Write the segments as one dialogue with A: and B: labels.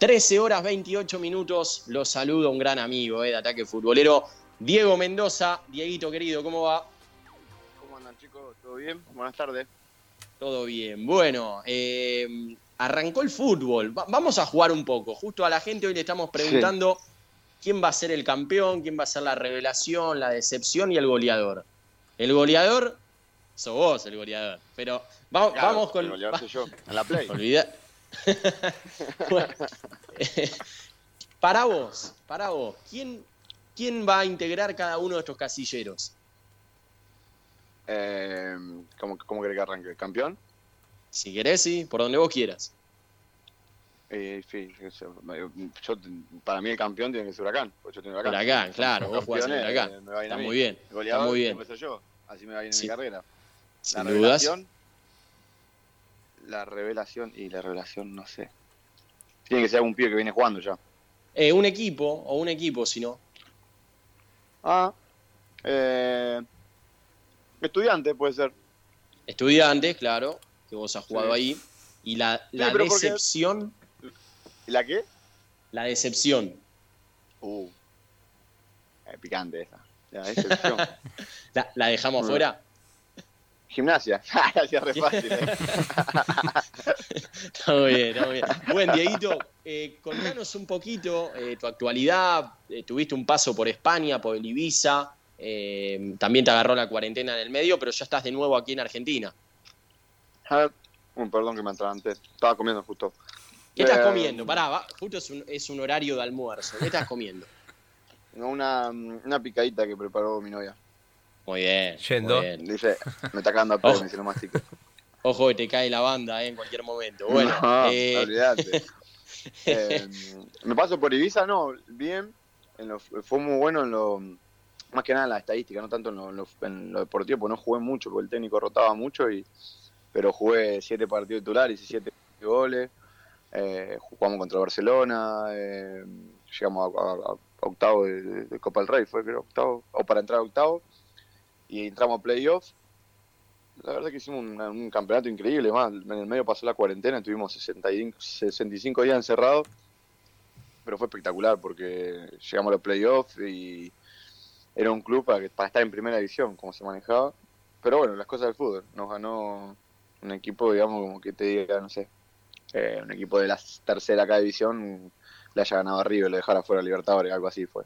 A: 13 horas 28 minutos, los saludo un gran amigo eh, de Ataque Futbolero, Diego Mendoza. Dieguito querido, ¿cómo va?
B: ¿Cómo andan chicos? ¿Todo bien? Buenas tardes.
A: Todo bien. Bueno, eh, arrancó el fútbol. vamos a jugar un poco. Justo a la gente hoy le estamos preguntando quién va a ser el campeón, quién va a ser la revelación, la decepción y el goleador. El goleador, sos vos el goleador. Pero vamos, vamos con.
B: El goleador soy yo, en la play.
A: Olvida. para vos, para vos, ¿quién, ¿quién va a integrar cada uno de estos casilleros?
B: Eh, ¿cómo, ¿Cómo querés que arranque? ¿Campeón?
A: Si querés, sí, por donde vos quieras.
B: Eh, sí, yo, para mí el campeón tiene que ser Huracán. Yo tengo huracán.
A: huracán, claro, vos jugás en Huracán. está muy bien. está muy bien.
B: yo, así me va bien en mi carrera.
A: la revelación.
B: La revelación y la revelación, no sé. Tiene que ser algún pibe que viene jugando ya.
A: Eh, un equipo, o un equipo, si no.
B: Ah, eh, estudiante puede ser.
A: Estudiante, claro, que vos has jugado ahí. Y la, la decepción.
B: ¿La qué?
A: La decepción.
B: Uh. picante esa. La decepción.
A: ¿La, dejamos fuera?
B: Gimnasia. Hacía re fácil. Eh.
A: está muy bien, está muy bien. Bueno, Dieguito, eh, contanos un poquito eh, tu actualidad. Eh, tuviste un paso por España, por el Ibiza. también te agarró la cuarentena en el medio, pero ya estás de nuevo aquí en Argentina.
B: un perdón que me atraganté. Estaba comiendo justo.
A: ¿Qué estás comiendo? Pará, justo es un, horario de almuerzo. ¿Qué estás comiendo?
B: Una, una picadita que preparó mi novia.
A: Muy bien.
C: Yendo.
B: Dice, me está cagando a pedo, me lo mastico.
A: Ojo que te cae la banda eh, en cualquier momento. Bueno,
B: eh... olvídate. Eh, me paso por Ibiza, no, bien. fue muy bueno en lo. Más que nada en la estadística, no tanto en lo, en lo, deportivo, porque no jugué mucho, porque el técnico rotaba mucho, y, pero jugué siete partidos titulares, y siete goles. Eh, jugamos contra Barcelona, eh, llegamos a, octavo de, Copa del Rey, fue creo octavo, o para entrar a octavo, y entramos a playoffs. La verdad que hicimos un, campeonato increíble, más en el medio pasó la cuarentena, estuvimos 65, 65 días encerrados, pero fue espectacular porque llegamos a los playoffs y era un club para, para estar en primera división, como se manejaba. Pero bueno, las cosas del fútbol, nos ganó un equipo, digamos, como que te diga, no sé, eh, un equipo de la tercera cada división le haya ganado a River y lo dejara fuera a Libertadores, algo así fue.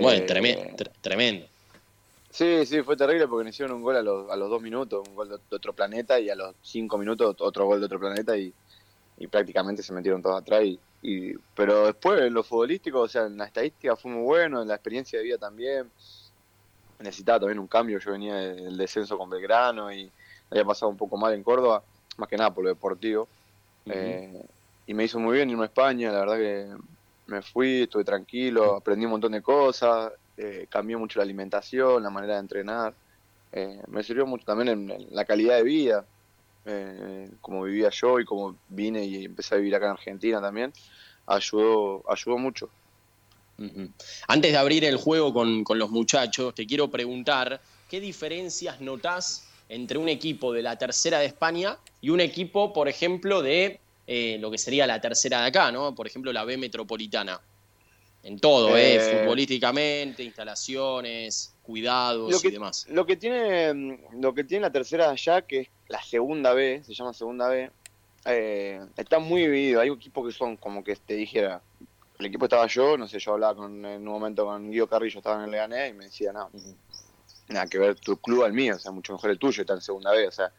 A: bueno, tremendo, tremendo.
B: Sí, sí, fue terrible porque nos hicieron un gol a los, a los dos minutos, un gol de, otro planeta, y a los cinco minutos otro gol de otro planeta, y, prácticamente se metieron todos atrás. Y, pero después, en lo futbolístico, o sea, en la estadística fue muy bueno, en la experiencia de vida también. Necesitaba también un cambio, yo venía del descenso con Belgrano y había pasado un poco mal en Córdoba, más que nada por lo deportivo. Eh, y me hizo muy bien irme a España, la verdad que me fui, estuve tranquilo, aprendí un montón de cosas, eh, cambió mucho la alimentación, la manera de entrenar, eh, me sirvió mucho también en, la calidad de vida, como vivía yo y como vine y empecé a vivir acá en Argentina también, ayudó, ayudó mucho.
A: Antes de abrir el juego con, con los muchachos, te quiero preguntar, ¿qué diferencias notás entre un equipo de la tercera de España y un equipo, por ejemplo, de eh, lo que sería la tercera de acá, ¿no? Por ejemplo, la B Metropolitana. En todo, ¿eh? eh Futbolísticamente, instalaciones, cuidados y demás.
B: Lo que, tiene, lo que tiene la tercera allá, que es la segunda B, se llama segunda B, eh, está muy dividido. Hay equipos que son como que te dijera, el equipo estaba yo, no sé, yo hablaba con, en un momento con Guido Carrillo, estaba en el Leganés y me decía, no, nada que ver tu club al mío, o sea, mucho mejor el tuyo, está en segunda vez, o sea,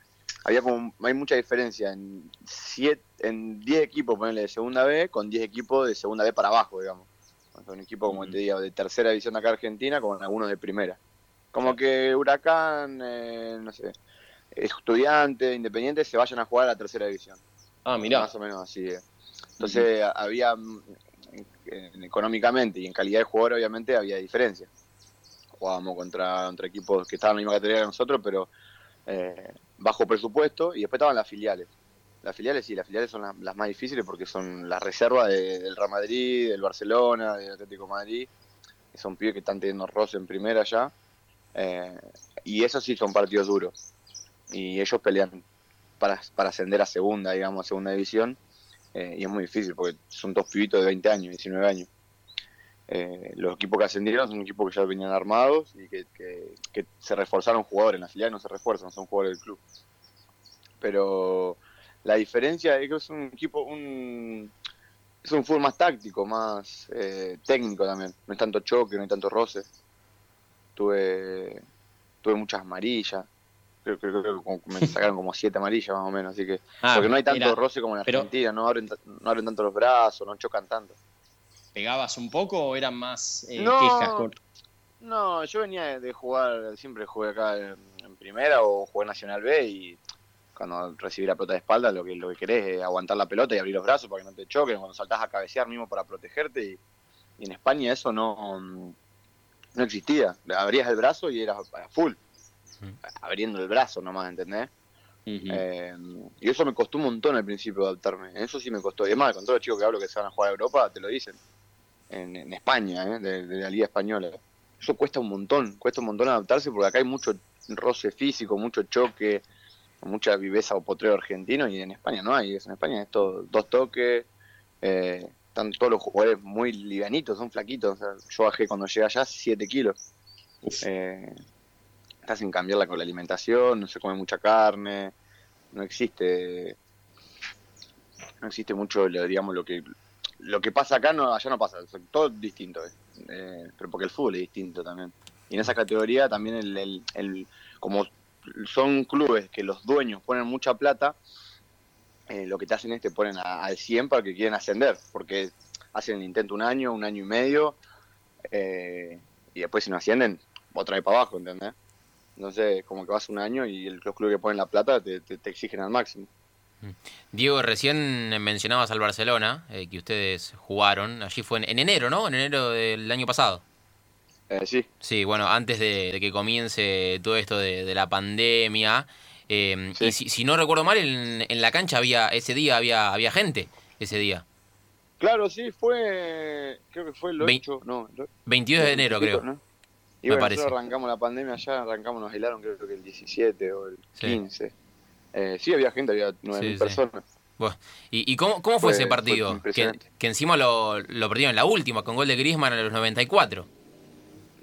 B: había como, hay mucha diferencia en siete, en 10 equipos, ponerle de segunda B, con 10 equipos de segunda B para abajo, digamos. Un equipo, como te digo, de tercera división de acá Argentina, con algunos de primera. Como que Huracán, eh, no sé, estudiante, independiente, se vayan a jugar a la tercera división.
A: Ah, mira.
B: Más o menos así. Eh. Entonces, había, mm, económicamente y en calidad de jugador, obviamente, había diferencia jugábamos contra, contra equipos que estaban en la misma categoría que nosotros, pero eh, bajo presupuesto, y después estaban las filiales. Las filiales sí, las filiales son las, más difíciles porque son las reservas del Real Madrid, del Barcelona, del Atlético Madrid, son pibes que están teniendo roce en primera ya, eh, y esos sí son partidos duros. Y ellos pelean para, para ascender a segunda, digamos, a segunda división, y es muy difícil porque son dos pibitos de 20 años, 19 años. los equipos que ascendieron son equipos que ya venían armados y que, que se reforzaron jugadores. En la filial no se refuerzan, son jugadores del club. Pero la diferencia es que es un equipo, un, es un fútbol más táctico, más eh, técnico también. No hay tanto choque, no hay tanto roce. Tuve, tuve muchas amarillas. Creo, que me sacaron como siete amarillas más o menos, así que ah, porque no hay tanto roce como en Argentina, no abren, no abren tanto los brazos, no chocan tanto.
A: ¿Pegabas un poco o eran más
B: eh, quejas? No, yo venía de jugar, siempre jugué acá en, primera o jugué Nacional B y cuando recibí la pelota de espalda, lo que, lo que querés es aguantar la pelota y abrir los brazos para que no te choquen, cuando saltás a cabecear mismo para protegerte. Y, en España eso no, no existía. Abrías el brazo y eras full, abriendo el brazo nomás, ¿entendés? Eh, y eso me costó un montón al principio adaptarme. Eso sí me costó. Y además, con todos los chicos que hablo que se van a jugar a Europa, te lo dicen. En, España, ¿eh? de, de, la Liga Española. Eso cuesta un montón. Cuesta un montón adaptarse porque acá hay mucho roce físico, mucho choque mucha viveza o potrero argentino y en España no hay. En España es todo dos toques, eh, están todos los jugadores muy livianitos, son flaquitos. yo bajé cuando llegué allá 7 kilos. Eh, estás sin cambiarla con la alimentación, no se come mucha carne, no existe no existe mucho digamos lo que lo que pasa acá no allá no pasa todo distinto eh, pero porque el fútbol es distinto también y en esa categoría también el, el, el como son clubes que los dueños ponen mucha plata, eh, lo que te hacen es te ponen al 100 para que quieren ascender, porque hacen el intento un año, un año y medio, eh, y después si no ascienden, otra vez para abajo, ¿entendés? Entonces, como que vas un año y los clubes que ponen la plata te, exigen al máximo.
C: Mm. Diego, recién mencionabas al Barcelona, eh, que ustedes jugaron, allí fue en enero, ¿no? En enero del año pasado.
B: Eh, sí.
C: Sí, bueno, antes de, que comience todo esto de, la pandemia. Em, y si, no recuerdo mal, en, la cancha había ese día había había gente ese día.
B: Claro, sí, fue. Creo que fue el 8. no,
C: 22 de enero, creo.
B: Y me parece. arrancamos la pandemia allá, arrancamos, nos aislaron creo que el 17 o el 15. Eh, sí, había gente, había 9.000 personas.
C: ¿Y, y cómo, cómo fue, ese partido? Que, que, encima lo, lo perdieron en la última, con gol de Griezmann en los 94.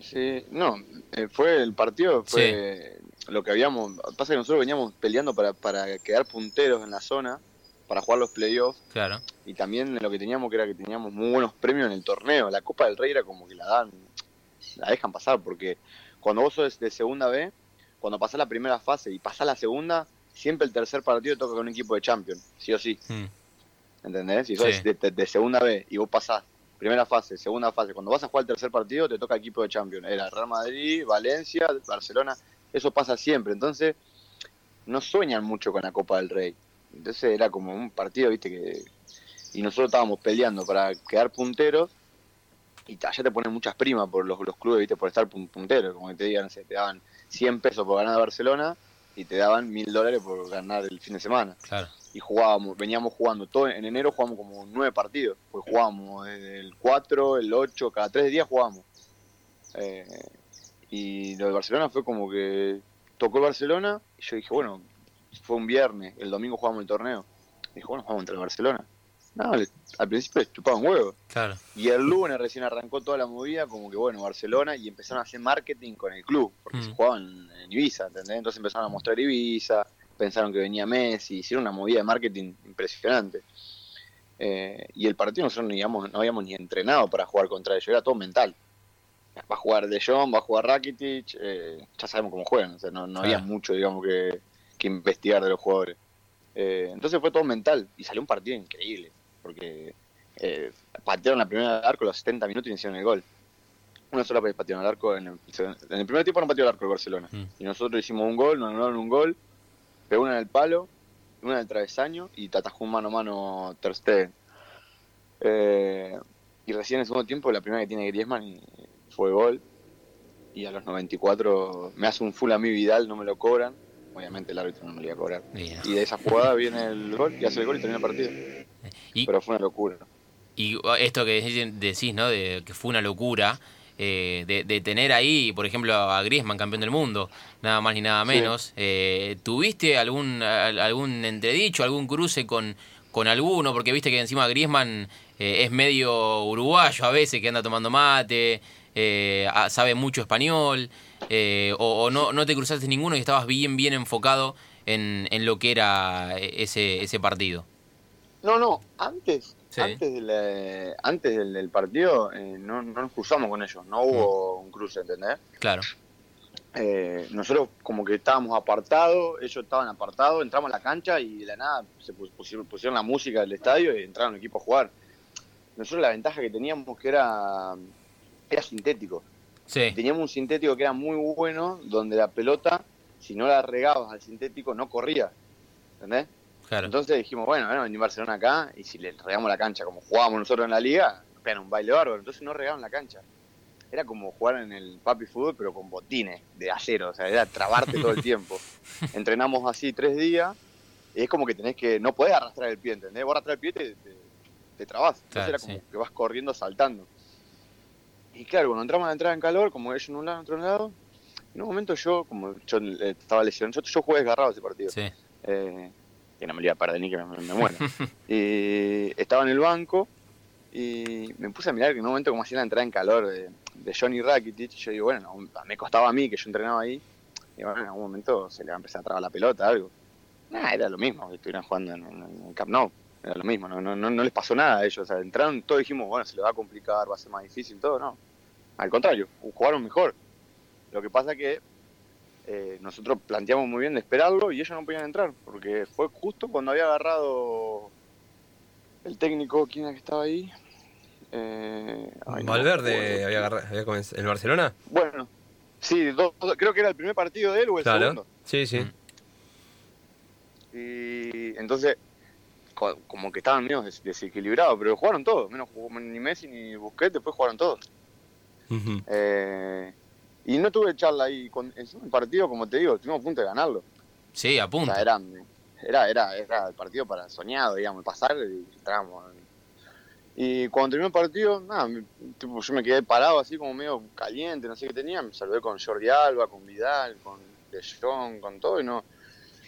B: Sí, no, eh, fue el partido, fue lo que habíamos. Pasa que nosotros veníamos peleando para, para quedar punteros en la zona, para jugar los playoffs.
C: Claro.
B: Y también lo que teníamos que era que teníamos muy buenos premios en el torneo. La Copa del Rey era como que la dan, la dejan pasar, porque cuando vos sos de segunda B, cuando pasás la primera fase y pasás la segunda, siempre el tercer partido toca con un equipo de Champions, sí o sí. Mm. ¿Entendés? Si sos de, de, segunda B y vos pasás primera fase, segunda fase. Cuando vas a jugar el tercer partido, te toca equipo de Champions. Era Real Madrid, Valencia, Barcelona. Eso pasa siempre. Entonces, no sueñan mucho con la Copa del Rey. Entonces era como un partido, viste, que. Y nosotros estábamos peleando para quedar punteros. Y allá te ponen muchas primas por los, los clubes, viste, por estar punteros. Como que te digan, te daban 100 pesos por ganar a Barcelona y te daban 1000 dólares por ganar el fin de semana.
C: Claro
B: y jugábamos, veníamos jugando todo en enero jugamos como nueve partidos, pues jugábamos desde el 4, el 8, cada tres días jugábamos. Eh, y lo de Barcelona fue como que tocó el Barcelona y yo dije, bueno, fue un viernes, el domingo jugamos el torneo. Y dije, bueno, jugamos contra el Barcelona. No, al principio les chupaban huevos.
C: Claro.
B: Y el lunes recién arrancó toda la movida, como que bueno, Barcelona, y empezaron a hacer marketing con el club, porque mm. se jugaban en Ibiza, ¿entendés? Entonces empezaron a mostrar Ibiza, pensaron que venía Messi, hicieron una movida de marketing impresionante. Eh, y el partido nosotros no, habíamos ni entrenado para jugar contra ellos, era todo mental. Va a jugar De Jong, va a jugar Rakitic, eh, ya sabemos cómo juegan, o sea, no, había mucho, digamos, que, investigar de los jugadores. Eh, entonces fue todo mental y salió un partido increíble, porque patearon la primera arco los 70 minutos y hicieron el gol. Una sola vez patearon el arco, en el, primer tiempo no pateó el arco el Barcelona. Mm. Y nosotros hicimos un gol, nos anularon un gol, pegó una en el palo, una en el travesaño y te atajó un mano a mano Ter Stegen. Eh, y recién en el segundo tiempo, la primera que tiene Griezmann fue gol. Y a los 94 me hace un full a mí Vidal, no me lo cobran. Obviamente el árbitro no me lo iba a cobrar. Y de esa jugada viene el gol y hace el gol y termina el partido. Pero fue una locura.
C: Y esto que decís, ¿no? De que fue una locura. Eh, de, tener ahí, por ejemplo, a Griezmann, campeón del mundo, nada más ni nada menos. Eh, ¿Tuviste algún, algún entredicho, algún cruce con, con alguno, porque viste que encima Griezmann eh, es medio uruguayo a veces, que anda tomando mate, sabe mucho español, eh, o, no, no te cruzaste ninguno y estabas bien, bien enfocado en, en lo que era ese, ese partido.
B: No, no, antes, antes, del, antes del, partido no, no, nos cruzamos con ellos, no hubo mm. un cruce, ¿entendés?
C: Claro.
B: Eh, nosotros como que estábamos apartados, ellos estaban apartados, entramos a la cancha y de la nada se pusieron, la música del estadio y entraron el equipo a jugar. Nosotros la ventaja que teníamos que era, era sintético. Teníamos un sintético que era muy bueno, donde la pelota, si no la regabas al sintético, no corría. ¿Entendés? Entonces dijimos, bueno, bueno, venir Barcelona acá y si le regamos la cancha como jugábamos nosotros en la liga, era un baile bárbaro. Entonces no regaban la cancha era como jugar en el papi fútbol, pero con botines de acero, o sea, era trabarte todo el tiempo. Entrenamos así tres días, y es como que tenés que, no podés arrastrar el pie, ¿entendés? Vos arrastrar el pie te, te, trabas, entonces era como que vas corriendo, saltando. Y claro, cuando entramos a la entrada en calor, como ellos en un lado, en otro lado, en un momento yo, como yo eh, estaba lesionado, yo, jugué desgarrado ese partido. Eh, que no me lo iba a perder ni que me, me muera. y estaba en el banco y me puse a mirar que en un momento como hacía la entrada en calor de, Johnny Rakitic, yo digo, bueno, me costaba a mí que yo entrenaba ahí, y bueno, en algún momento se le va a empezar a trabar la pelota, algo. Nada, era lo mismo, que estuvieran jugando en, en, Camp Nou, era lo mismo, no, no, no, les pasó nada a ellos, o sea, entraron, todos dijimos, bueno, se le va a complicar, va a ser más difícil, todo, no. Al contrario, jugaron mejor. Lo que pasa que eh, nosotros planteamos muy bien de esperarlo y ellos no podían entrar, porque fue justo cuando había agarrado el técnico, ¿quién era que estaba ahí?
D: Eh, Valverde había, había comenzado, ¿el Barcelona?
B: Bueno, sí, creo que era el primer partido de él o el segundo.
D: Sí, sí.
B: Y entonces, como que estaban medio desequilibrados, pero jugaron todos, menos jugó ni Messi ni Busquets, después jugaron todos. eh, y no tuve charla ahí, con, en el partido, como te digo, estuvimos a punto de ganarlo.
C: Sí, a punto.
B: era, era, era el partido para soñado, digamos, pasar y entrábamos y cuando terminó el partido, nada, tipo, yo me quedé parado así como medio caliente, no sé qué tenía, me saludé con Jordi Alba, con Vidal, con De Jong, con todo, y no,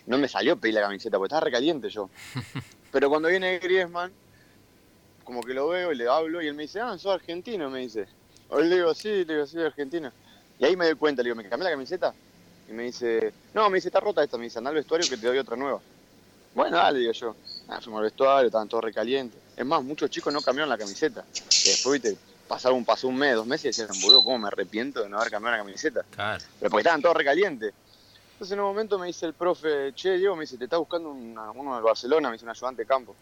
B: no me salió pedir la camiseta, porque estaba recaliente yo. Pero cuando viene Griezmann, como que lo veo y le hablo, y él me dice, ah, sos argentino, me dice. O le digo, sí, le digo, soy argentino. Y ahí me doy cuenta, le digo, ¿me cambié la camiseta? Y me dice, no, me dice, está rota esta, me dice, anda al vestuario que te doy otra nueva. Bueno, dale, digo yo. Ah, fuimos al vestuario, estaban todos recalientes. Es más, muchos chicos no cambiaron la camiseta. Y después, viste, pasaron un, pasó un mes, dos meses y decían, boludo, ¿cómo me arrepiento de no haber cambiado la camiseta? Claro. Pero porque estaban todos recalientes. Entonces en un momento me dice el profe, che, Diego, me dice, te está buscando uno del Barcelona, me dice un ayudante de campo.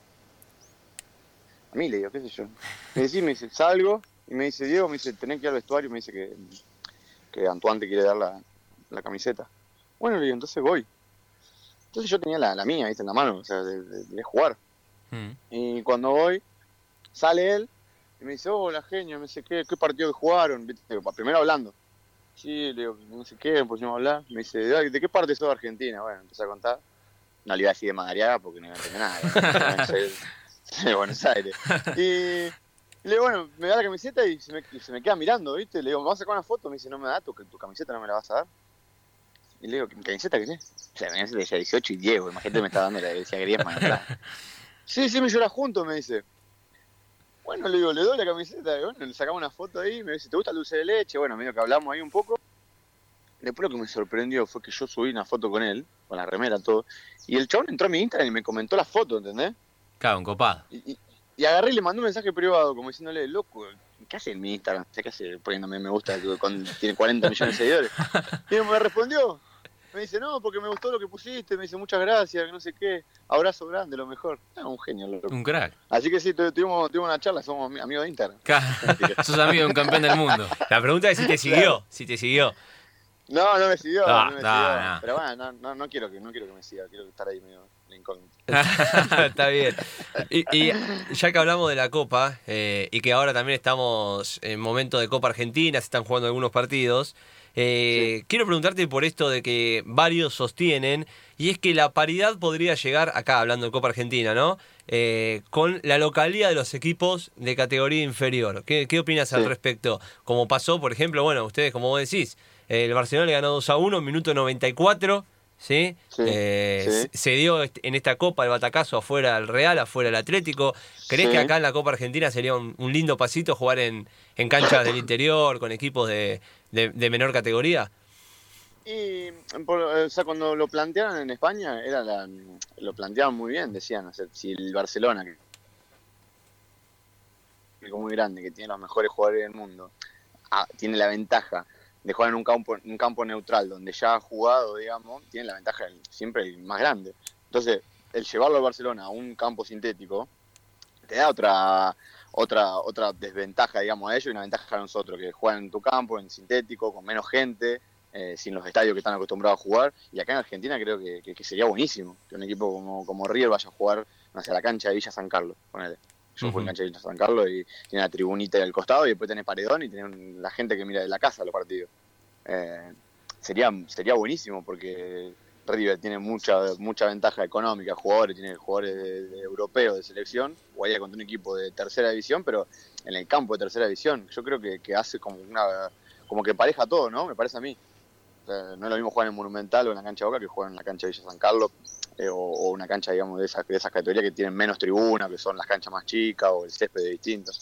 B: A mí le digo, qué sé yo. Me dice, me dice, salgo, y me dice, Diego, me dice, tenés que ir al vestuario, me dice que, que Antoine te quiere dar la, la camiseta. Bueno, le digo, entonces voy. Entonces yo tenía la, la mía, ¿viste? En la mano, o sea, de, de jugar. Mm. Y cuando voy, sale él y me dice, hola genio, me dice, ¿qué, qué partido jugaron? Primero hablando. Sí, le digo, no sé qué, pusimos a hablar. Me dice, ¿de qué parte sos de Argentina? Bueno, empecé a contar. No le iba a decir de Madariaga porque no iba a entender nada. de Buenos Aires. Y le digo, bueno, me da la camiseta y se me, se me queda mirando, ¿viste? Le digo, ¿me vas a sacar una foto? Me dice, no me da, tu, tu camiseta no me la vas a dar. Y le digo, ¿qué camiseta qué es? O sea, me decía 18 y Diego, imagínate me estaba dando la decía Griezmann Sí, sí, me llora junto, me dice. Bueno, le digo, le doy la camiseta, bueno, le sacamos una foto ahí, me dice, ¿te gusta el dulce de leche? Bueno, medio que hablamos ahí un poco. Después lo que me sorprendió fue que yo subí una foto con él, con la remera, todo, y el chabón entró a mi Instagram y me comentó la foto, ¿entendés?
C: Claro, un copado.
B: Y, y, agarré y le mandé un mensaje privado, como diciéndole, loco, ¿qué hace en mi Instagram? ¿Qué hace poniéndome me gusta con, tiene 40 millones de seguidores? Y me respondió, me dice, no, porque me gustó lo que pusiste, me dice, muchas gracias, que no sé qué, abrazo grande, lo mejor. Ah, un genio, loco.
C: Un crack.
B: Así que sí, tuvimos, tuvimos una charla, somos amigos de Instagram.
C: Sos amigo de un campeón del mundo.
D: La pregunta es si te siguió, si te siguió.
B: No, no me siguió, no, me siguió. Pero bueno, no, no, quiero que, no quiero que me siga, quiero estar ahí medio
D: Está bien. Y, ya que hablamos de la Copa, eh, y que ahora también estamos en momento de Copa Argentina, se están jugando algunos partidos, eh, quiero preguntarte por esto de que varios sostienen, y es que la paridad podría llegar, acá hablando de Copa Argentina, ¿no? Eh, con la localidad de los equipos de categoría inferior. ¿Qué, opinas al respecto? Como pasó, por ejemplo, bueno, ustedes, como vos decís, el Barcelona le ganó 2 a 1, minuto 94, ¿sí?
B: Sí,
D: Eh,
B: sí.
D: Se dio est- en esta Copa el batacazo afuera del Real, afuera del Atlético. ¿Crees
B: Sí.
D: que acá en la Copa Argentina sería un, un lindo pasito jugar en, en canchas del interior, con equipos de, de- de menor categoría?
B: Y por- o sea, cuando lo plantearon en España, era la, lo planteaban muy bien, decían, o sea, si el Barcelona, que que es muy grande, que tiene los mejores jugadores del mundo, ah, tiene la ventaja de jugar en un campo, un campo neutral, donde ya ha jugado, digamos, tiene la ventaja siempre el más grande. Entonces, el llevarlo al Barcelona a un campo sintético, te da otra otra otra desventaja, digamos, a ellos y una ventaja a nosotros, que juegan en tu campo, en sintético, con menos gente, eh, sin los estadios que están acostumbrados a jugar. Y acá en Argentina creo que, que- que sería buenísimo que un equipo como, como River vaya a jugar hacia la cancha de Villa San Carlos. Ponele. Yo
D: Ujú.
B: jugué en cancha de San Carlos y tiene la tribunita al costado y después tenés paredón y tenés la gente que mira de la casa los partidos. Eh, sería, sería buenísimo porque River tiene mucha mucha ventaja económica, jugadores, tiene jugadores de- de europeos de selección, jugaría contra un equipo de tercera división, pero en el campo de tercera división, yo creo que, que hace como una como que pareja todo, ¿no? Me parece a mí. O sea, no es lo mismo jugar en el Monumental o en la cancha de Boca que jugar en la cancha de Villa San Carlos eh, o, o una cancha, digamos, de esas, de esas categorías que tienen menos tribuna, que son las canchas más chicas o el césped de distinto.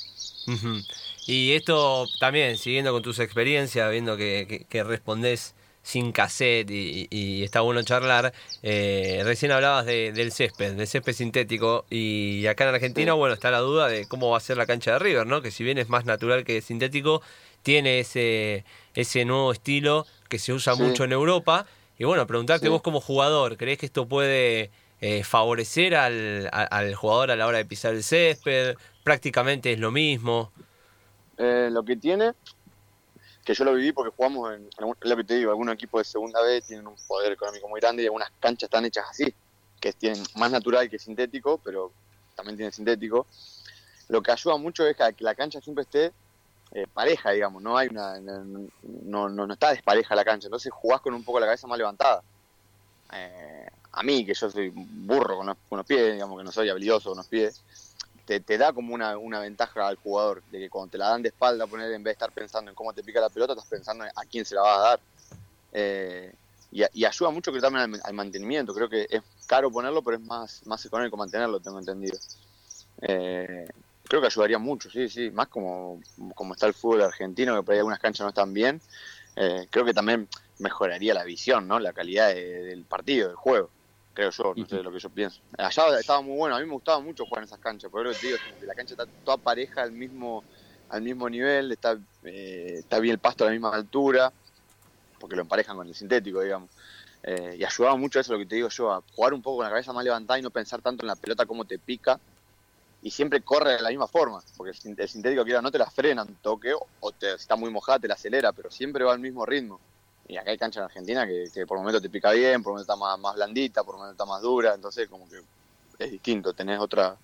D: Ujú. Y esto también, siguiendo con tus experiencias, viendo que, que, que respondés sin cassette y, y está bueno charlar, eh, recién hablabas de- del césped, del césped sintético, y acá en Argentina,
B: Sí.
D: bueno, está la duda de cómo va a ser la cancha de River, ¿no? Que si bien es más natural que sintético, tiene ese, ese nuevo estilo que se usa
B: Sí.
D: mucho en Europa. Y bueno, preguntarte
B: Sí.
D: vos como jugador, ¿crees que esto puede eh, favorecer al, a- al jugador a la hora de pisar el césped? Prácticamente es lo mismo.
B: Eh, lo que tiene, que yo lo viví porque jugamos en, es lo que te digo, algunos equipos de segunda B tienen un poder económico muy grande y algunas canchas están hechas así, que tienen más natural que sintético, pero también tienen sintético. Lo que ayuda mucho es que la cancha siempre esté eh, pareja, digamos, no hay una no, no, no- está despareja la cancha, entonces jugás con un poco la cabeza más levantada. Eh, a mí, que yo soy burro con los, con los pies, digamos que no soy habilidoso con los pies, te, te da como una, una ventaja al jugador, de que cuando te la dan de espalda, poner en vez de estar pensando en cómo te pica la pelota, estás pensando en a quién se la vas a dar. Eh, y, ayuda mucho que también al, al mantenimiento, creo que es caro ponerlo, pero es más, más económico mantenerlo, tengo entendido. Eh, creo que ayudaría mucho, sí, sí, más como, como está el fútbol argentino, que por ahí algunas canchas no están bien, eh, creo que también mejoraría la visión, ¿no? La calidad de- del partido, del juego, creo yo, no sé
A: Ujú.
B: lo que yo pienso. Allá estaba muy bueno, a mí me gustaba mucho jugar en esas canchas, por eso te digo, es que la cancha está toda pareja al mismo, al mismo nivel, está, eh, está bien el pasto a la misma altura, porque lo emparejan con el sintético, digamos. Eh, y ayudaba mucho eso, lo que te digo yo, a jugar un poco con la cabeza más levantada y no pensar tanto en la pelota como te pica. Y siempre corre de la misma forma, porque el sin- el sintético quiera no te la frena un toque, o- te, está muy mojada te la acelera, pero siempre va al mismo ritmo. Y acá hay cancha en Argentina que, que por momentos te pica bien, por momentos está más, blandita, por momentos está más dura, entonces como que es distinto, tenés otra,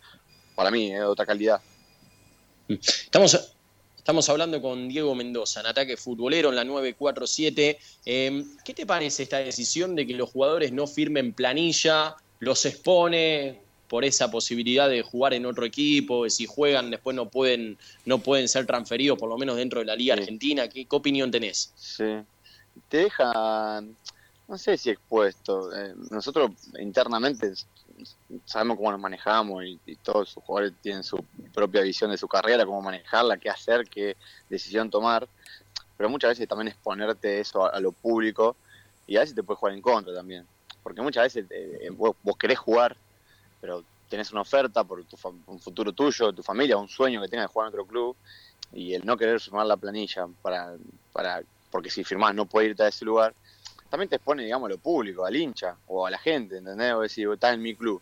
B: para mí, eh, otra calidad.
A: Estamos, estamos hablando con Diego Mendoza, en ataque futbolero en la 947. Eh, ¿Qué te parece esta decisión de que los jugadores no firmen planilla, los expone por esa posibilidad de jugar en otro equipo, si juegan después no pueden, no pueden ser transferidos, por lo menos dentro de la Liga
B: Sí.
A: Argentina? ¿Qué, qué opinión tenés?
B: Sí. Te deja, no sé si expuesto. Eh, nosotros internamente sabemos cómo nos manejamos y, y todos sus jugadores tienen su propia visión de su carrera, cómo manejarla, qué hacer, qué decisión tomar. Pero muchas veces también exponerte eso a, a lo público y a veces te puede jugar en contra también. Porque muchas veces eh, vos, vos querés jugar, pero tenés una oferta por tu un futuro tuyo, tu familia, un sueño que tengas de jugar en otro club y el no querer firmar la planilla para, para porque si firmás no puedes irte a ese lugar, también te expone, digamos, a lo público, al hincha o a la gente, ¿entendés? O decir, estás en mi club,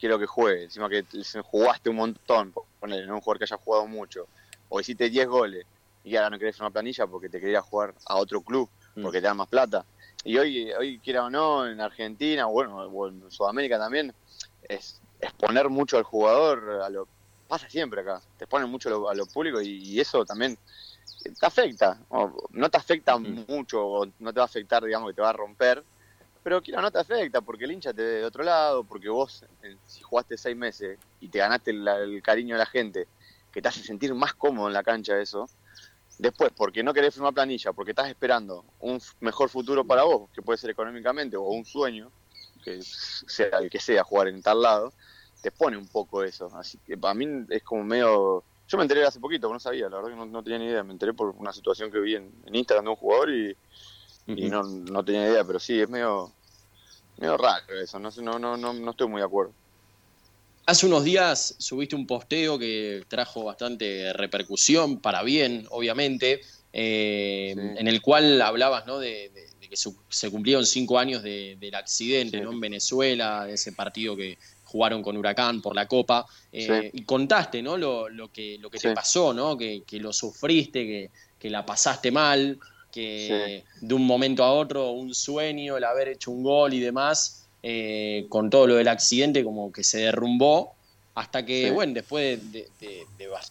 B: quiero que juegue, encima que te- jugaste un montón, ponele, no un jugador que haya jugado mucho, o hiciste 10 goles y ahora no querés firmar planilla porque te querías jugar a otro club, porque te dan más plata. Y hoy, hoy quiera o no, en Argentina, bueno, o en Sudamérica también, es exponer mucho al jugador, a lo pasa siempre acá, te exponen mucho a lo, a lo público y, y eso también te afecta, o no te afecta mucho, o no te va a afectar, digamos, que te va a romper, pero quiero no te afecta, porque el hincha te ve de otro lado, porque vos, eh, si jugaste seis meses y te ganaste el, el cariño de la gente, que te hace sentir más cómodo en la cancha eso, Después, porque no querés firmar planilla, porque estás esperando un mejor futuro para vos, que puede ser económicamente, o un sueño, que sea el que sea, jugar en tal lado, te pone un poco eso. Así que para mí es como medio... Yo me enteré hace poquito, no sabía, la verdad que no, tenía ni idea. Me enteré por una situación que vi en, Instagram de un jugador y, no, no tenía idea, pero sí, es medio, medio raro eso, no, no, no, no, no estoy muy de acuerdo.
A: Hace unos días subiste un posteo que trajo bastante repercusión, para bien, obviamente, eh, en el cual hablabas ¿no? de, que se cumplieron cinco años del accidente ¿no? en Venezuela, de ese partido que jugaron con Huracán por la Copa, eh, y contaste ¿no? lo, que, lo que te pasó, ¿no? que, lo sufriste, que, que, la pasaste mal, que de un momento a otro un sueño, el haber hecho un gol y demás, eh, con todo lo del accidente como que se derrumbó, hasta que, bueno, después de,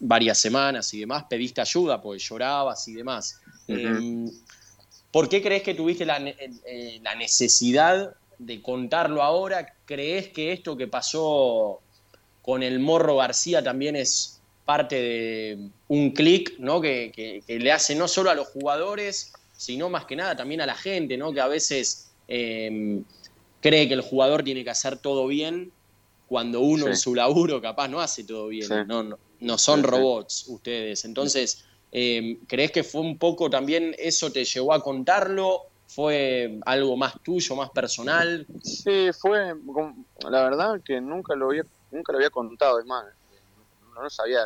A: varias semanas y demás, pediste ayuda porque llorabas y demás. Em, ¿Por qué crees que tuviste la, eh, la, necesidad de contarlo ahora? ¿Crees que esto que pasó con el Morro García también es parte de un clic ¿no? que, le hace no solo a los jugadores, sino más que nada también a la gente, ¿no? que a veces... Em, cree que el jugador tiene que hacer todo bien cuando uno en su laburo capaz no hace todo bien. No, no, son robots ustedes. Entonces, em, ¿crees que fue un poco también eso te llevó a contarlo? ¿Fue algo más tuyo, más personal?
B: Sí, fue, la verdad que nunca lo había, nunca lo había contado, es más, no lo sabía,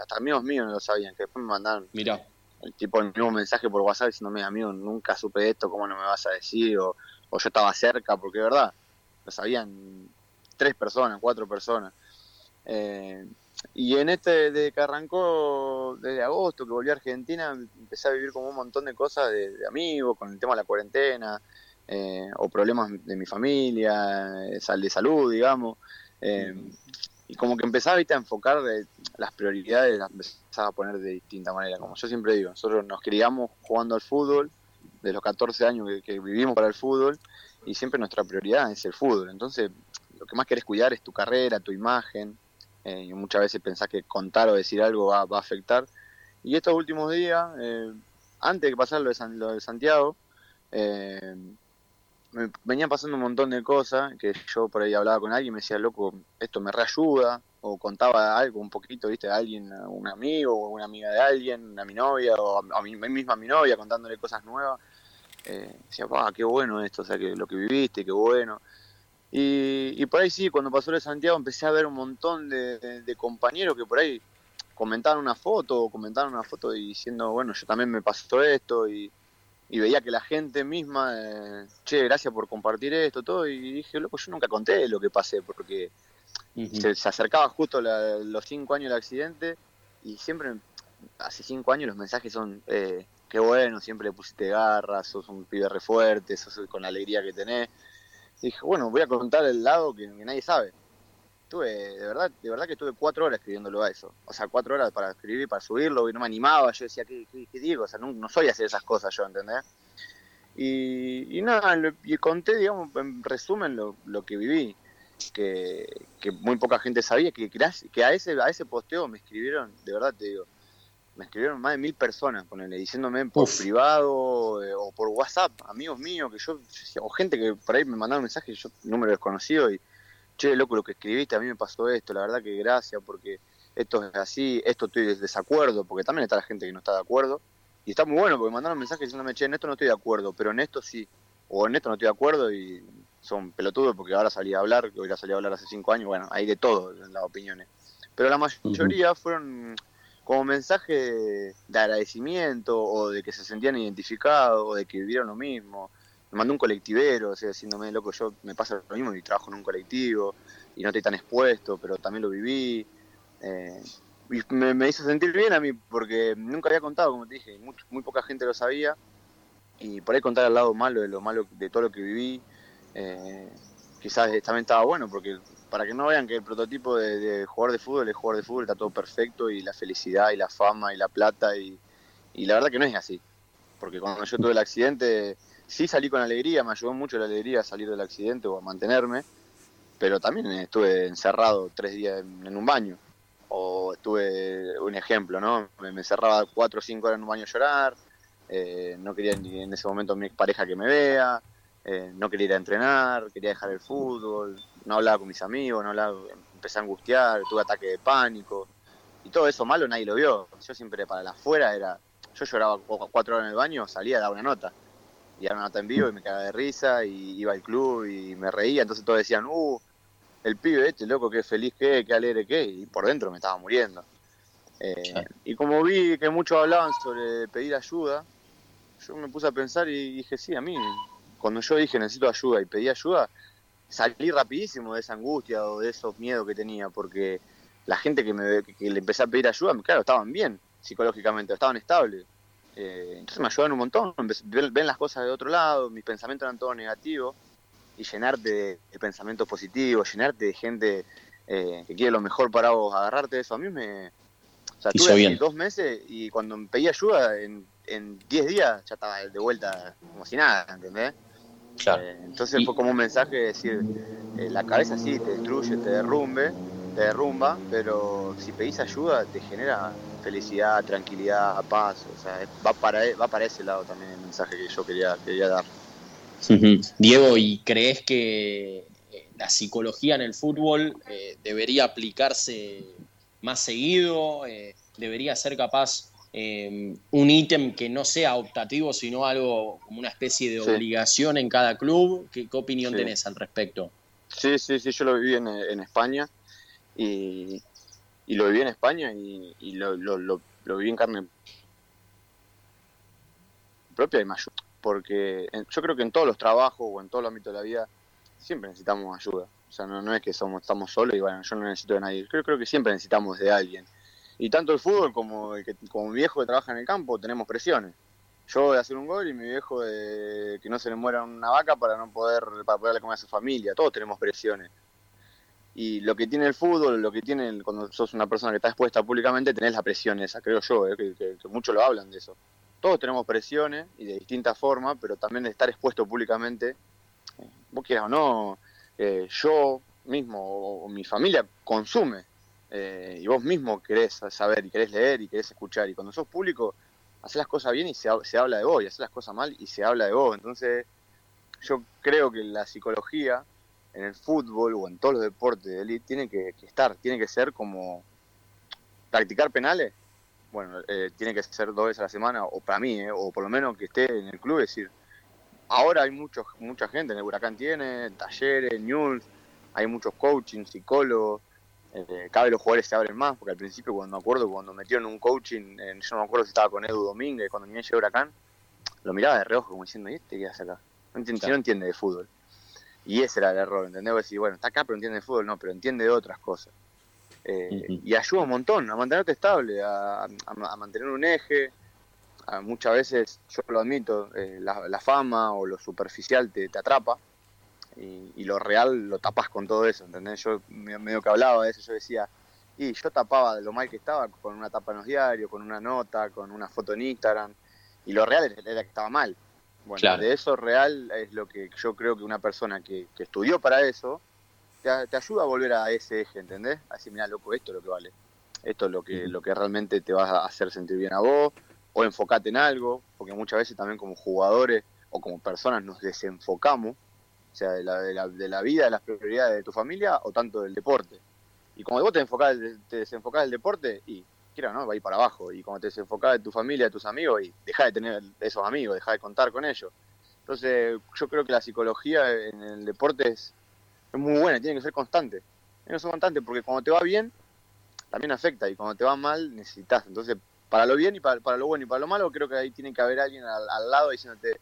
B: hasta amigos míos no lo sabían, que después me mandaron
A: Mira.
B: el tipo el mismo mensaje por WhatsApp diciéndome, amigo, nunca supe esto, ¿cómo no me vas a decir? O, o yo estaba cerca, porque de verdad, lo sabían tres personas, cuatro personas. Eh, y en este, desde que arrancó, desde agosto, que volví a Argentina, empecé a vivir como un montón de cosas de, amigos, con el tema de la cuarentena, eh, o problemas de mi familia, eh, de salud, digamos. y como que empezaba a enfocar las prioridades, las empezaba a poner de distinta manera. Como yo siempre digo, nosotros nos criamos jugando al fútbol, de los 14 años que, vivimos para el fútbol y siempre nuestra prioridad es el fútbol. Entonces, lo que más querés cuidar es tu carrera, tu imagen. Eh, y muchas veces pensás que contar o decir algo va, a afectar. Y estos últimos días, eh, antes de pasar lo de, lo de Santiago, eh, me venían pasando un montón de cosas que yo por ahí hablaba con alguien y me decía, loco, esto me reayuda, o contaba algo un poquito, viste, a alguien, a un amigo, o una amiga de alguien, a mi novia, o a, mí misma a mi novia, contándole cosas nuevas. Eh, decía, va, qué bueno esto, o sea, que lo que viviste, qué bueno. Y, y por ahí sí, cuando pasó de Santiago empecé a ver un montón de, compañeros que por ahí comentaron una foto, o comentaron una foto diciendo, bueno, yo también me pasó esto, y, y veía que la gente misma, eh, che, gracias por compartir esto, todo, y dije, loco, yo nunca conté lo que pasé, porque se, acercaba justo los cinco años del accidente, y siempre, hace cinco años los mensajes son, eh, qué bueno, siempre le pusiste garras, sos un pibe re fuerte, sos con la alegría que tenés. Y dije, bueno, voy a contar el lado que, nadie sabe. Tuve, de verdad, de verdad que estuve cuatro horas escribiéndolo a eso. O sea, cuatro horas para escribir, para subirlo, y no me animaba. Yo decía, ¿qué, digo? O sea, no, soy hacer esas cosas yo, ¿entendés? Y, nada, y conté, digamos, en resumen lo, lo que viví. Que, que, muy poca gente sabía, que, que a ese, a ese posteo me escribieron, de verdad te digo, me escribieron más de mil personas, ponele, diciéndome por privado eh, o por WhatsApp, amigos míos, que yo, o gente que por ahí me mandaron mensajes, yo número desconocido y, che, loco, lo que escribiste, a mí me pasó esto, la verdad que gracias, porque esto es así, esto estoy de desacuerdo, porque también está la gente que no está de acuerdo, y está muy bueno, porque mandaron mensajes diciéndome, che, en esto no estoy de acuerdo, pero en esto sí, o en esto no estoy de acuerdo, y son pelotudos, porque ahora salí a hablar, que hoy ya salí a hablar hace cinco años, bueno, hay de todo en las opiniones. Pero la mayoría fueron como mensaje de agradecimiento o de que se sentían identificados o de que vivieron lo mismo. Me mandó un colectivero, o sea, diciéndome, loco, yo me pasa lo mismo y trabajo en un colectivo y no estoy tan expuesto, pero también lo viví. Eh, y me, hizo sentir bien a mí porque nunca había contado, como te dije, muy, muy poca gente lo sabía. Y por ahí contar al lado malo de lo malo de todo lo que viví, eh, quizás también estaba bueno porque para que no vean que el prototipo de, jugador de fútbol es jugador de fútbol, está todo perfecto y la felicidad y la fama y la plata y, la verdad que no es así. Porque cuando yo tuve el accidente, sí salí con alegría, me ayudó mucho la alegría a salir del accidente o a mantenerme, pero también estuve encerrado tres días en, un baño. o tuve un ejemplo, ¿no? Me, me cerraba cuatro o cinco horas en un baño a llorar, eh, no quería ni en ese momento mi pareja que me vea, eh, no quería ir a entrenar, quería dejar el fútbol, no hablaba con mis amigos, no hablaba, empecé a angustiar, tuve ataque de pánico, y todo eso malo nadie lo vio. Yo siempre para la afuera era, yo lloraba cuatro horas en el baño, salía, daba una nota, y daba una nota en vivo y me cagaba de risa, y iba al club y me reía, entonces todos decían, uh, el pibe este, loco, qué feliz que, qué alegre que, y por dentro me estaba muriendo. Eh, y como vi que muchos hablaban sobre pedir ayuda, yo me puse a pensar y dije, sí, a mí, cuando yo dije necesito ayuda y pedí ayuda, salí rapidísimo de esa angustia o de esos miedos que tenía, porque la gente que, me, que le empecé a pedir ayuda, claro, estaban bien psicológicamente, estaban estables. Eh, entonces me ayudaron un montón, ven las cosas de otro lado, mis pensamientos eran todos negativos y llenarte de, pensamientos positivos, llenarte de gente eh, que quiere lo mejor para vos, agarrarte de eso. A mí me. O sea, tuve dos meses y cuando me pedí ayuda, en, en 10 días ya estaba de vuelta como si nada, ¿entendés? Claro. Eh, entonces fue como un mensaje de decir: eh, la cabeza sí te destruye, te derrumbe, te derrumba, pero si pedís ayuda te genera felicidad, tranquilidad, paz. O sea, va para, va para ese lado también el mensaje que yo quería, quería dar.
A: Diego, ¿y crees que eh, la psicología en el fútbol eh, debería aplicarse más seguido? Eh, ¿Debería ser capaz un ítem que no sea optativo, sino algo como una especie de obligación en cada club? ¿Qué, opinión tenés al respecto?
B: Sí, sí, sí, yo lo viví en, España y, lo viví en España y, lo, lo, viví en carne propia y me porque yo creo que en todos los trabajos o en todo el ámbito de la vida siempre necesitamos ayuda. O sea, no, es que somos, estamos solos y bueno, yo no necesito de nadie. Creo, creo que siempre necesitamos de alguien. Y tanto el fútbol como, el que, como mi viejo que trabaja en el campo tenemos presiones. Yo de hacer un gol y mi viejo de que no se le muera una vaca para no poder, para poderle comer a su familia. Todos tenemos presiones. Y lo que tiene el fútbol, lo que tiene cuando sos una persona que está expuesta públicamente, tenés la presión esa, creo yo, eh, que, que muchos lo hablan de eso todos tenemos presiones y de distintas formas, pero también de estar expuesto públicamente, eh, vos quieras o no, eh, yo mismo o, mi familia consume eh, y vos mismo querés saber y querés leer y querés escuchar. Y cuando sos público haces las cosas bien y se, se habla de vos y haces las cosas mal y se habla de vos, entonces yo creo que la psicología en el fútbol o en todos los deportes de élite tiene que estar, tiene que ser como practicar penales. Bueno, eh, tiene que ser dos veces a la semana, o para mí, eh, o por lo menos que esté en el club, es decir, ahora hay mucho, mucha gente, en el Huracán tiene, talleres, news, hay muchos coaching, psicólogos, eh, cada vez los jugadores se abren más, porque al principio cuando me acuerdo, cuando metieron un coaching, yo no me acuerdo si estaba con Edu Domínguez, cuando ni llegó Huracán, lo miraba de reojo como diciendo, ¿y este qué hace acá? No entiende, no entiende de fútbol. Y ese era el error, ¿entendés? Decir, bueno, está acá pero entiende de fútbol, no, pero entiende de otras cosas. Eh, y ayuda un montón a mantenerte estable, a, mantener un eje. muchas veces, yo lo admito, eh, la, fama o lo superficial te, atrapa y, lo real lo tapas con todo eso, ¿entendés? Yo medio que hablaba de eso, yo decía, y yo tapaba de lo mal que estaba con una tapa en los diarios, con una nota, con una foto en Instagram, y lo real era que estaba mal. Bueno, de eso real es lo que yo creo que una persona que, que estudió para eso, te, ayuda a volver a ese eje, ¿entendés? Así, mira, loco, esto es lo que vale. Esto es lo que, lo que realmente te va a hacer sentir bien a vos, o enfocate en algo, porque muchas veces también como jugadores o como personas nos desenfocamos, o sea, de la, de la, de la vida, de las prioridades de tu familia o tanto del deporte. Y como vos te, enfocás, te desenfocás del deporte, y quiera no, va a ir para abajo. Y como te desenfocás de tu familia, de tus amigos, y deja de tener esos amigos, deja de contar con ellos. Entonces, yo creo que la psicología en el deporte es es muy buena, tiene que ser constante. Tiene que ser constante porque cuando te va bien, también afecta y cuando te va mal, necesitas. Entonces, para lo bien y para, lo bueno y para lo malo, creo que ahí tiene que haber alguien al, lado diciéndote,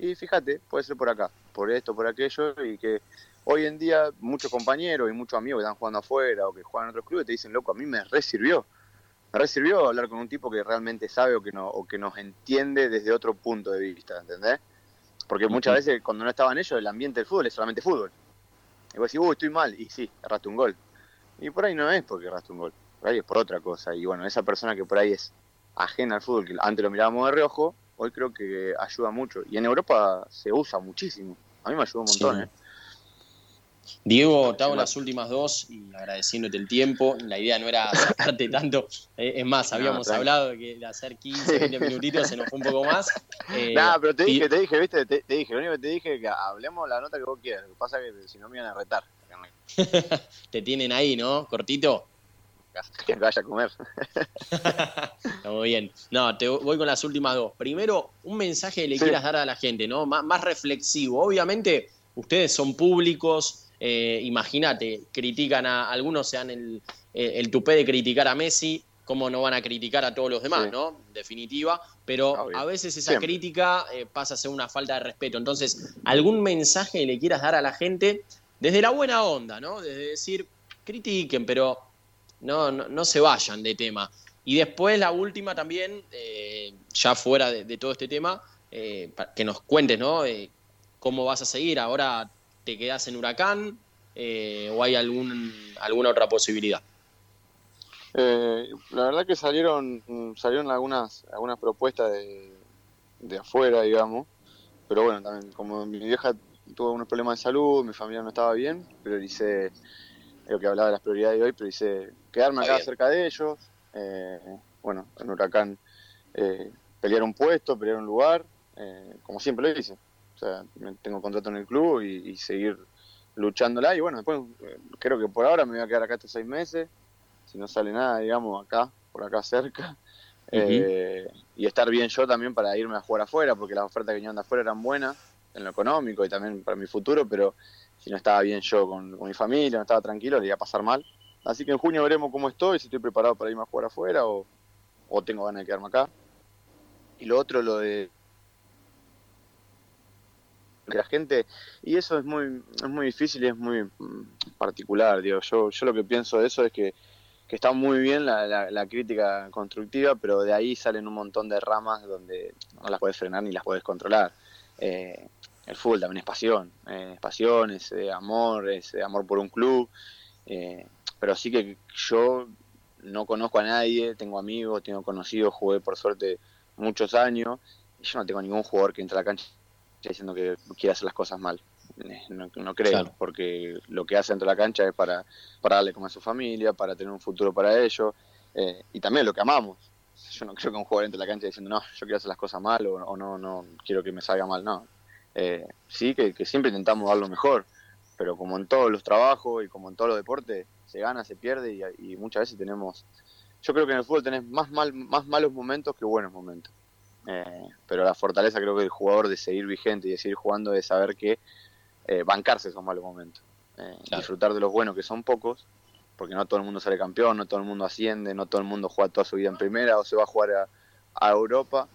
B: y fíjate, puede ser por acá, por esto, por aquello, y que hoy en día muchos compañeros y muchos amigos que están jugando afuera o que juegan en otros clubes te dicen, loco, a mí me resirvió. Me resirvió hablar con un tipo que realmente sabe o que, no, o que nos entiende desde otro punto de vista, ¿entendés? Porque muchas veces cuando no estaban ellos, el ambiente del fútbol es solamente fútbol. Y vos decís, uy, estoy mal. Y sí, erraste un gol. Y por ahí no es porque erraste un gol. Por ahí es por otra cosa. Y bueno, esa persona que por ahí es ajena al fútbol, que antes lo mirábamos de reojo, hoy creo que ayuda mucho. Y en Europa se usa muchísimo. A mí me ayudó un montón. ¿eh?
A: Diego, te hago las últimas dos y agradeciéndote el tiempo. La idea no era sacarte tanto. Eh, es más, habíamos
B: No,
A: hablado de, que de hacer 15, 20 minutitos, se nos fue un poco más. Eh,
B: Nada, pero te
A: y-
B: dije, te dije, viste, te, te dije, lo único que te dije es que hablemos la nota que vos quieras. Lo que pasa es que si no me iban a retar.
A: te tienen ahí, ¿no? Cortito.
B: Que vaya a comer.
A: Está muy bien. No, te voy con las últimas dos. Primero, un mensaje que le
B: Sí.
A: quieras dar a la gente, ¿no? Má- más reflexivo. Obviamente, ustedes son públicos. eh, Imagínate, critican a algunos, sean el, el, tupé de criticar a Messi. ¿Cómo no van a criticar a todos los demás,
B: Sí.
A: no? En definitiva. Pero
B: Obvio.
A: a veces esa
B: Siempre.
A: crítica eh, pasa a ser una falta de respeto. Entonces, ¿algún mensaje que le quieras dar a la gente desde la buena onda, ¿no? Desde decir, critiquen, pero no, no, no se vayan de tema. Y después la última también, eh, ya fuera de, todo este tema, eh, que nos cuentes, ¿no? Eh, ¿Cómo vas a seguir? ¿Ahora te quedas en Huracán o hay algún, alguna otra posibilidad?
B: La verdad que salieron salieron algunas algunas propuestas de, de afuera, digamos. Pero bueno, también como mi vieja tuvo unos problemas de salud, mi familia no estaba bien, prioricé, lo que hablaba de las prioridades de hoy, prioricé quedarme
A: Está
B: acá cerca de ellos. eh, bueno, en Huracán eh, pelear un puesto, pelear un lugar, eh, como siempre lo hice. O sea, tengo contrato en el club y, y seguir luchándola. Y bueno, después eh, creo que por ahora me voy a quedar acá estos seis meses si no sale nada, digamos, acá, por acá cerca. Eh, y estar bien yo también para irme a jugar afuera, porque las ofertas que venían de afuera eran buenas en lo económico y también para mi futuro, pero si no estaba bien yo con, mi familia, no estaba tranquilo, le iba a pasar mal. Así que en junio veremos cómo estoy, si estoy preparado para irme a jugar afuera o, o tengo ganas de quedarme acá. Y lo otro, lo de que la gente y eso es muy es muy difícil y es muy mm, particular digo yo yo lo que pienso de eso es que que está muy bien la crítica constructiva, pero de ahí salen un montón de ramas donde no las puedes frenar ni las puedes controlar. Eh, el fútbol también es pasión, eh, es pasión, es eh, amor, es eh, amor por un club, eh, pero sí que yo no conozco a nadie, tengo amigos, tengo conocidos, jugué por suerte muchos años, y yo no tengo ningún jugador que entre a la cancha diciendo que quiere hacer las cosas mal. Eh, No, no creo,
A: Claro.
B: porque lo que hace dentro de la cancha es para, para darle como a su familia, para tener un futuro para ellos, eh, y también lo que amamos. Yo no creo que un jugador entre a la cancha diciendo, no, yo quiero hacer las cosas mal o, o no, no quiero que me salga mal, no. Eh, sí, que, que siempre intentamos dar lo mejor, pero como en todos los trabajos y como en todos los deportes, se gana, se pierde y, y muchas veces tenemos... Yo creo que en el fútbol tenés más, mal, más malos momentos que buenos momentos. Eh, pero la fortaleza creo que el jugador de seguir vigente y de seguir jugando es saber que eh, bancarse esos malos momentos. Eh,
A: Claro.
B: Disfrutar de los buenos, que son pocos, porque no todo el mundo sale campeón, no todo el mundo asciende, no todo el mundo juega toda su vida en primera o se va a jugar a, a Europa.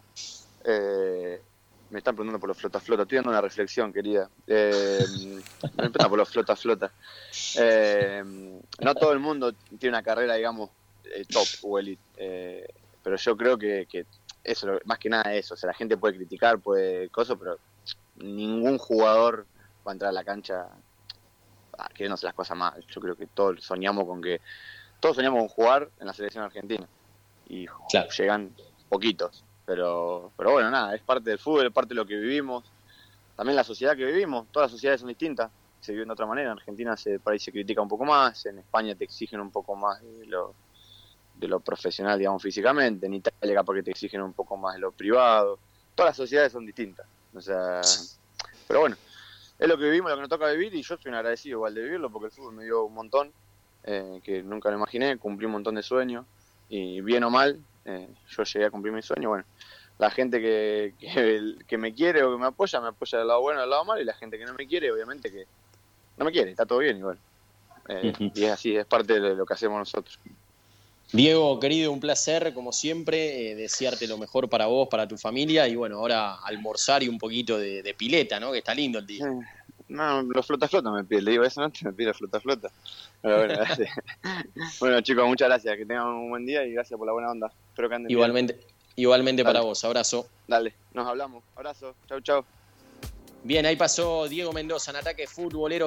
B: Me están preguntando por los flota flota, estoy dando una reflexión, querida. Eh, me preguntan por los flota flota. Eh, no todo el mundo tiene una carrera, digamos, eh, top o elite, eh, pero yo creo que, que eso, más que nada eso, o sea, la gente puede criticar, puede cosas, pero ningún jugador va a entrar a la cancha queriéndose las cosas mal. Yo creo que todos soñamos con que, todos soñamos con jugar en la selección argentina y
A: Claro.
B: llegan poquitos, pero, pero bueno, nada, es parte del fútbol, es parte de lo que vivimos, también la sociedad que vivimos, todas las sociedades son distintas, se viven de otra manera, en Argentina se, por ahí se critica un poco más, en España te exigen un poco más de lo, de lo profesional, digamos, físicamente, en Italia capaz que te exigen un poco más de lo privado, todas las sociedades son distintas, o sea, pero bueno, es lo que vivimos, lo que nos toca vivir y yo un agradecido igual de vivirlo porque el fútbol me dio un montón, eh, que nunca lo imaginé, cumplí un montón de sueños y bien o mal, eh, yo llegué a cumplir mi sueño, bueno, la gente que, que, que me quiere o que me apoya, me apoya del lado bueno o del lado malo y la gente que no me quiere, obviamente que no me quiere, está todo bien igual. Eh. Y es así, es parte de lo que hacemos nosotros.
A: Diego, querido, un placer, como siempre, eh, desearte lo mejor para vos, para tu familia y bueno, ahora almorzar y un poquito de, de pileta, ¿no? Que está lindo el día.
B: Eh, No, los flota flota me pide, le digo esa noche me pide flota flota. Pero bueno, gracias. bueno chicos, muchas gracias, que tengan un buen día y gracias por la buena onda. Espero que anden bien.
A: Igualmente, igualmente
B: Dale.
A: para vos, abrazo.
B: Dale, nos hablamos. Abrazo, chau chau.
A: Bien, ahí pasó Diego Mendoza en ataque futbolero.